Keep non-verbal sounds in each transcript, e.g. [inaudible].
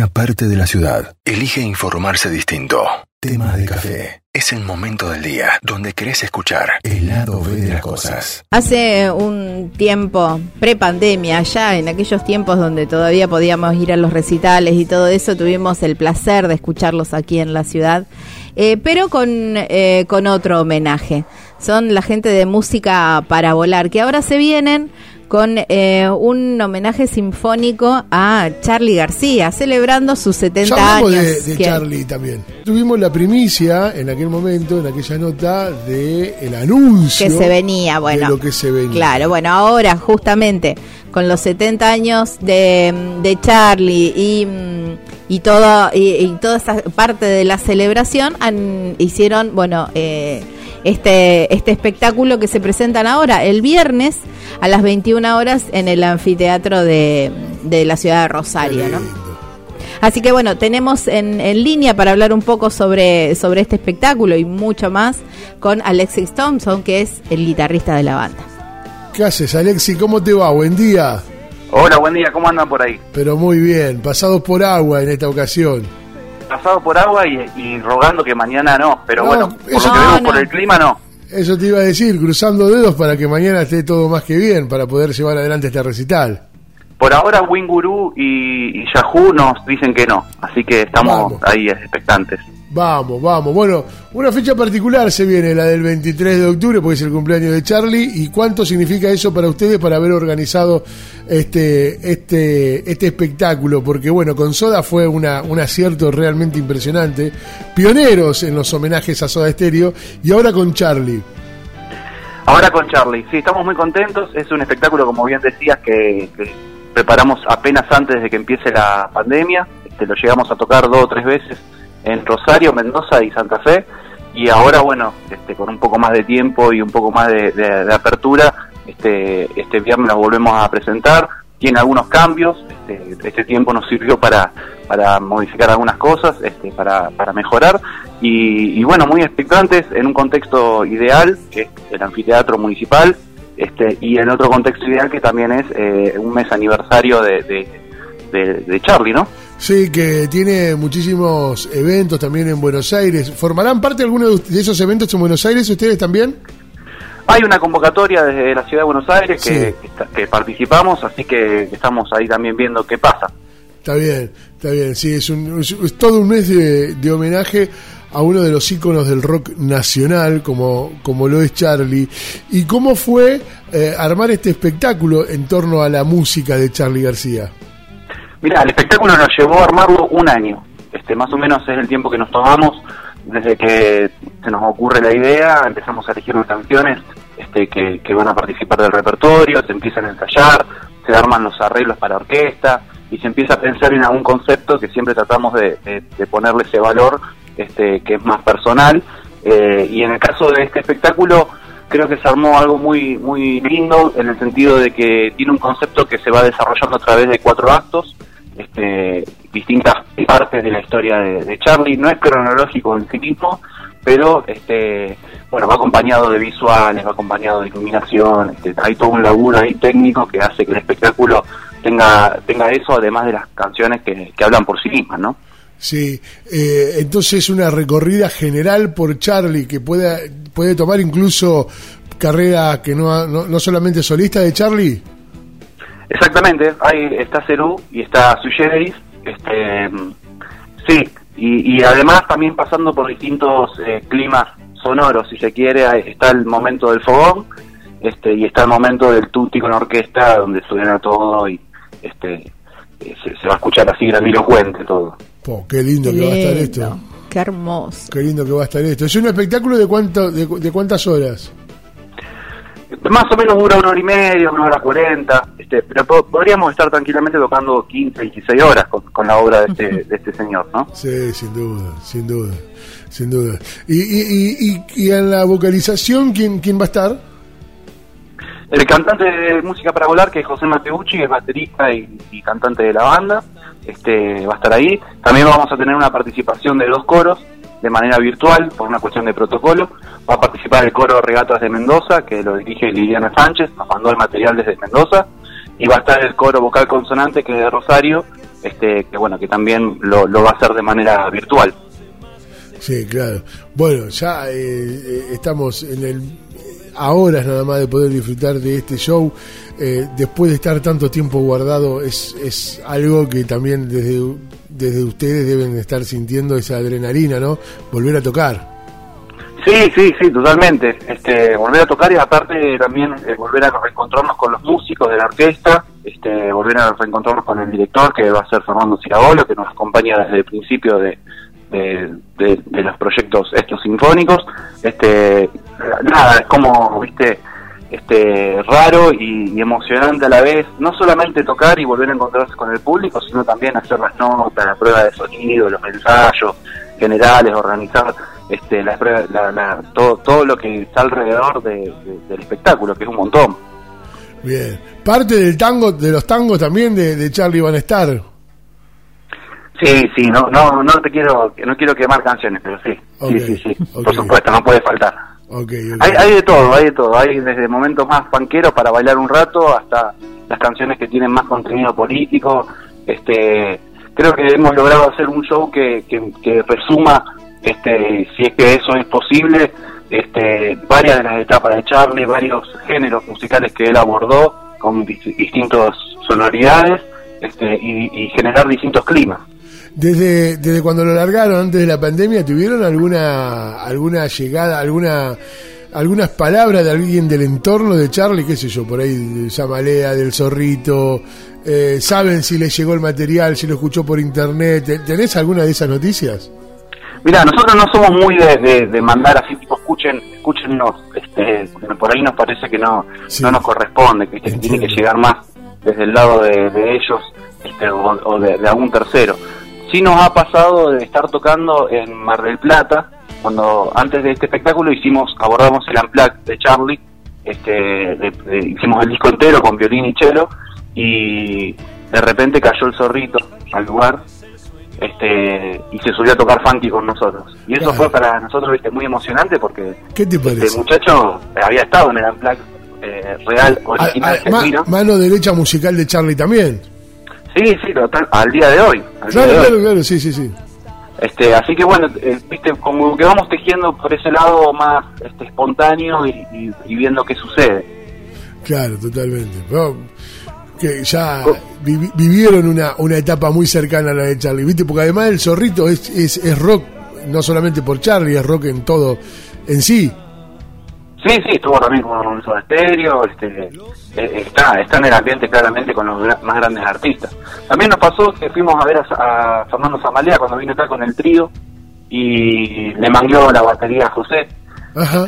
una parte de la ciudad elige informarse distinto. Temas de café. Es el momento del día donde querés escuchar el lado B de las cosas. Hace un tiempo, pre-pandemia, ya en aquellos tiempos donde todavía podíamos ir a los recitales y todo eso, tuvimos el placer de escucharlos aquí en la ciudad, eh, pero con, eh, con otro homenaje. Son la gente de música para volar, que ahora se vienen con eh, un homenaje sinfónico a Charlie García, celebrando sus 70 años. de, de Charlie también. Tuvimos la primicia en aquel momento, en aquella nota, de el anuncio que se venía, bueno, de lo que se venía. Claro, bueno, ahora justamente con los 70 años de, de Charlie y, y, todo, y, toda esa parte de la celebración han, hicieron, bueno, eh, este, este espectáculo que se presentan ahora el viernes a las 21 horas en el anfiteatro de, de la ciudad de Rosario, ¿no? Así que bueno, tenemos en, en, línea para hablar un poco sobre, sobre este espectáculo y mucho más con Alexis Thompson, que es el guitarrista de la banda. ¿Qué haces, Alexis? ¿Cómo te va? Buen día. Hola, buen día. ¿Cómo andan por ahí? Pero muy bien, pasados por agua en esta ocasión pasado por agua y, rogando que mañana no, pero bueno, por lo que vemos por el clima no. Eso te iba a decir, cruzando dedos para que mañana esté todo más que bien, para poder llevar adelante este recital. Por ahora Winguru y, y Yahoo nos dicen que no, así que estamos ahí expectantes. Vamos, vamos. Bueno, una fecha particular se viene, la del 23 de octubre, porque es el cumpleaños de Charlie. ¿Y cuánto significa eso para ustedes para haber organizado este, este, este espectáculo? Porque bueno, con Soda fue una, un acierto realmente impresionante. Pioneros en los homenajes a Soda Stereo y ahora con Charlie. Ahora con Charlie, sí, estamos muy contentos. Es un espectáculo, como bien decías, que, preparamos apenas antes de que empiece la pandemia. Este, lo llegamos a tocar dos o tres veces en Rosario, Mendoza y Santa Fe. Y ahora, bueno, este, con un poco más de tiempo y un poco más de, apertura, este, este viernes lo volvemos a presentar. Tiene algunos cambios, este, este tiempo nos sirvió para, para modificar algunas cosas, este, para, para mejorar. Y, bueno, muy expectantes en un contexto ideal, que es el anfiteatro municipal, este, y en otro contexto ideal que también es eh, un mes aniversario de, de Charlie, ¿no? Sí, que tiene muchísimos eventos también en Buenos Aires. ¿Formarán parte de alguno de esos eventos en Buenos Aires ustedes también? Hay una convocatoria desde la ciudad de Buenos Aires que, que, participamos, así que estamos ahí también viendo qué pasa. Está bien, está bien, sí, es, un, es, todo un mes de, homenaje a uno de los íconos del rock nacional, como, como lo es Charlie. ¿Y cómo fue eh, armar este espectáculo en torno a la música de Charlie García? Mira, el espectáculo nos llevó a armarlo un año. Este, más o menos es el tiempo que nos tomamos desde que se nos ocurre la idea, empezamos a elegir unas canciones este, que, van a participar del repertorio, se empiezan a ensayar, se arman los arreglos para orquesta y se empieza a pensar en algún concepto que siempre tratamos de, ponerle ese valor este, que es más personal. Eh, y en el caso de este espectáculo, creo que se armó algo muy muy lindo en el sentido de que tiene un concepto que se va desarrollando a través de cuatro actos este, distintas partes de la historia de, Charlie. No es cronológico en sí mismo, pero este, bueno, va acompañado de visuales, va acompañado de iluminación. Este, hay todo un laburo ahí técnico que hace que el espectáculo tenga, tenga eso, además de las canciones que, hablan por sí mismas, ¿no? Sí, eh, entonces una recorrida general por Charlie que puede, puede tomar incluso carrera que no, no, no solamente solista de Charlie. Exactamente, ahí está Cerú y está Sui este, sí, y, además también pasando por distintos eh, climas sonoros, si se quiere, está el momento del fogón, este, y está el momento del tutti con orquesta, donde suena todo y este eh, se, va a escuchar así grandilocuente todo. qué lindo, que va a estar esto. Qué hermoso. Qué lindo que va a estar esto. ¿Es un espectáculo de, cuánto, de cuántas horas? Más o menos dura una hora y media, una hora cuarenta, este, pero podríamos estar tranquilamente tocando 15, 16 horas con, la obra de este, de este señor, ¿no? Sí, sin duda, sin duda, sin duda. ¿Y, y, y, en la vocalización quién, quién va a estar? El cantante de música para volar, que es José Mateucci, que es baterista y, y, cantante de la banda, este va a estar ahí. También vamos a tener una participación de dos coros, de manera virtual por una cuestión de protocolo. Va a participar el coro Regatas de Mendoza, que lo dirige Liliana Sánchez, nos mandó el material desde Mendoza. Y va a estar el coro vocal consonante, que es de Rosario, este, que bueno, que también lo, va a hacer de manera virtual. Sí, claro. Bueno, ya eh, eh, estamos en el a horas nada más de poder disfrutar de este show. Eh, después de estar tanto tiempo guardado, es, es algo que también desde, desde ustedes deben estar sintiendo esa adrenalina, ¿no? Volver a tocar. Sí, sí, sí, totalmente. Este, volver a tocar y aparte también eh, volver a reencontrarnos con los músicos de la orquesta, este, volver a reencontrarnos con el director que va a ser Fernando Ciragolo, que nos acompaña desde el principio de, de, de, los proyectos estos sinfónicos. Este, nada, es como, viste, este, raro y, emocionante a la vez, no solamente tocar y volver a encontrarse con el público, sino también hacer las notas, la prueba de sonido, los ensayos generales, organizar este, la, la, todo, todo lo que está alrededor del espectáculo, que es un montón. Bien, parte del tango, de los tangos también de, de Charlie Van a estar. Sí, sí, no, no, no te quiero, no quiero quemar canciones, pero sí, sí, sí, sí, por supuesto, no puede faltar. Hay, hay de todo, hay de todo, hay desde momentos más panqueros para bailar un rato hasta las canciones que tienen más contenido político. Este, creo que hemos logrado hacer un show que, que, resuma, este, si es que eso es posible, este, varias de las etapas de Charlie, varios géneros musicales que él abordó con distintas sonoridades este, y generar distintos climas. Desde, desde cuando lo largaron antes de la pandemia, ¿tuvieron alguna, alguna llegada, alguna algunas palabras de alguien del entorno de Charlie, qué sé yo, por ahí de Samalea, del Zorrito, eh, saben si le llegó el material, si lo escuchó por internet, ¿tenés alguna de esas noticias? Mira, nosotros no somos muy de, mandar así, tipo, escuchen, escúchennos, este, por ahí nos parece que no, no nos corresponde, que, tiene que llegar más desde el lado de, ellos este, o, de, de algún tercero. Sí nos ha pasado de estar tocando en Mar del Plata, cuando antes de este espectáculo hicimos, abordamos el Unplugged de Charlie, este, hicimos el disco entero con violín y cello, y de repente cayó el zorrito al lugar este y se subió a tocar funky con nosotros. Y eso fue para nosotros ¿viste? muy emocionante porque ¿Qué te este muchacho había estado en el Unplugged eh, real, original, Mano derecha musical de Charlie también. Sí, sí, total, al día de hoy. claro, claro, claro, sí, sí, sí. Este, así que bueno, eh, viste, como que vamos tejiendo por ese lado más este, espontáneo y, viendo qué sucede. Claro, totalmente. que ya vivieron una, una etapa muy cercana a la de Charlie, ¿viste? Porque además el zorrito es, es, es rock, no solamente por Charlie, es rock en todo, en sí. Sí, sí, estuvo también con un de estéreo, este, eh, está, está en el ambiente claramente con los más grandes artistas. También nos pasó que fuimos a ver a, Fernando Zamalea cuando vino acá con el trío y le mangueó la batería a José.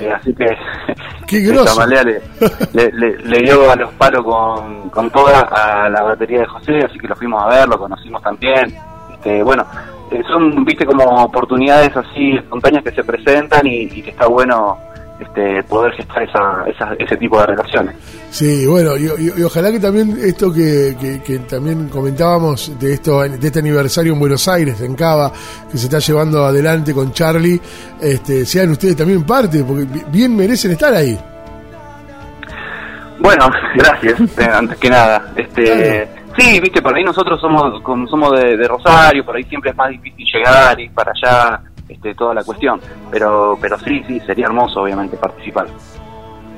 Eh, así que [laughs] Qué Zamalea [laughs] le, le, dio a los palos con, con toda a la batería de José, así que lo fuimos a ver, lo conocimos también. Este, bueno, eh, son, viste, como oportunidades así espontáneas que se presentan y que está bueno este, poder gestar esa, ese tipo de relaciones. Sí, bueno, y, ojalá que también esto que, también comentábamos de esto de este aniversario en Buenos Aires, en Cava, que se está llevando adelante con Charlie, este, sean ustedes también parte, porque bien merecen estar ahí. Bueno, gracias, eh, antes que nada. Este, Sí, viste, por ahí nosotros somos como somos de, de Rosario, por ahí siempre es más difícil llegar y para allá este, toda la cuestión. Pero, pero sí, sí, sería hermoso, obviamente, participar.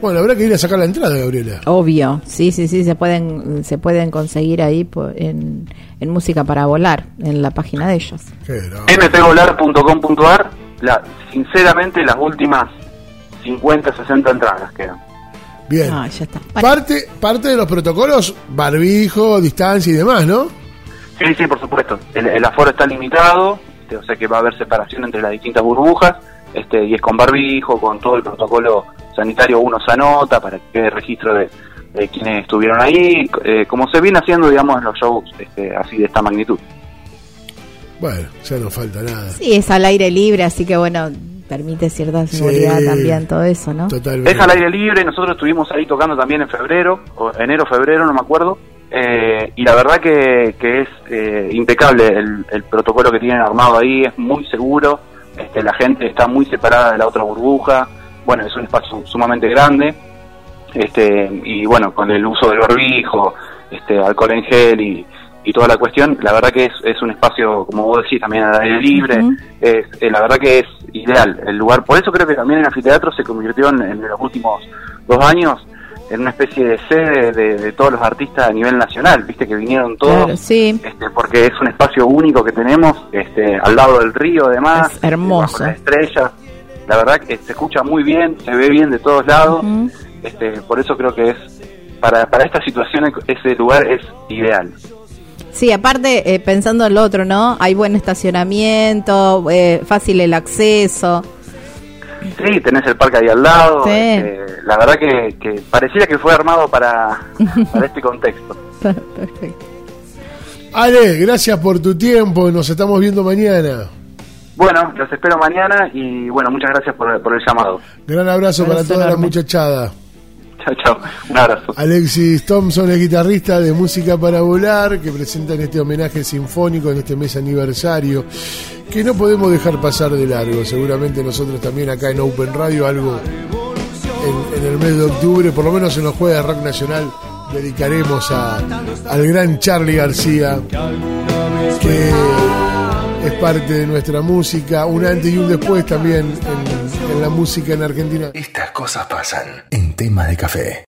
Bueno, habrá que ir a sacar la entrada, Gabriela. Obvio, sí, sí, sí, se pueden, se pueden conseguir ahí en, en Música para Volar, en la página de ellos. mpvolar.com.ar, la, sinceramente las últimas 50, 60 entradas quedan. Bien. Ah, ya está. Parte, parte de los protocolos, barbijo, distancia y demás, ¿no? Sí, sí, por supuesto. el aforo está limitado, este, o sea que va a haber separación entre las distintas burbujas, este, y es con barbijo, con todo el protocolo sanitario, uno se anota para que quede registro de, quienes estuvieron ahí, eh, como se viene haciendo, digamos, en los shows este, así de esta magnitud. Bueno, ya no falta nada. Sí, es al aire libre, así que bueno, permite cierta seguridad también todo eso, ¿no? Totalmente. Es al aire libre, nosotros estuvimos ahí tocando también en febrero, o enero, febrero, no me acuerdo, eh, y la verdad que, que es eh, impecable el, protocolo que tienen armado ahí, es muy seguro, este, la gente está muy separada de la otra burbuja, bueno, es un espacio sumamente grande, este, y bueno, con el uso del barbijo, este, alcohol en gel y, y toda la cuestión, la verdad que es, es un espacio, como vos decís, también al aire libre, es, eh, la verdad que es ideal el lugar. Por eso creo que también el anfiteatro se convirtió en, en los últimos dos años en una especie de sede de, de todos los artistas a nivel nacional, viste que vinieron todos, Claro, sí. este, porque es un espacio único que tenemos, este, al lado del río además, Es hermoso. bajo las estrellas, la verdad que se escucha muy bien, se ve bien de todos lados, este, por eso creo que es, para, para esta situación ese lugar es ideal. Sí, aparte, eh, pensando en lo otro, ¿no? Hay buen estacionamiento, eh, fácil el acceso. Sí, tenés el parque ahí al lado. Sí. este, la verdad que, que pareciera que fue armado para, para este contexto. [laughs] Perfecto. Ale, gracias por tu tiempo. Nos estamos viendo mañana. Bueno, los espero mañana y bueno, muchas gracias por, por el llamado. Gran abrazo para toda la muchachada. Chao, chao. Un abrazo. Alexis Thompson es guitarrista de Música para Volar, que presentan este homenaje sinfónico en este mes aniversario, que no podemos dejar pasar de largo. Seguramente nosotros también acá en Open Radio algo en, en el mes de octubre, por lo menos en los Jueves de Rock Nacional, dedicaremos a, al gran Charlie García, que es parte de nuestra música, un antes y un después también en, en la música en Argentina. Estas cosas pasan en tema de café.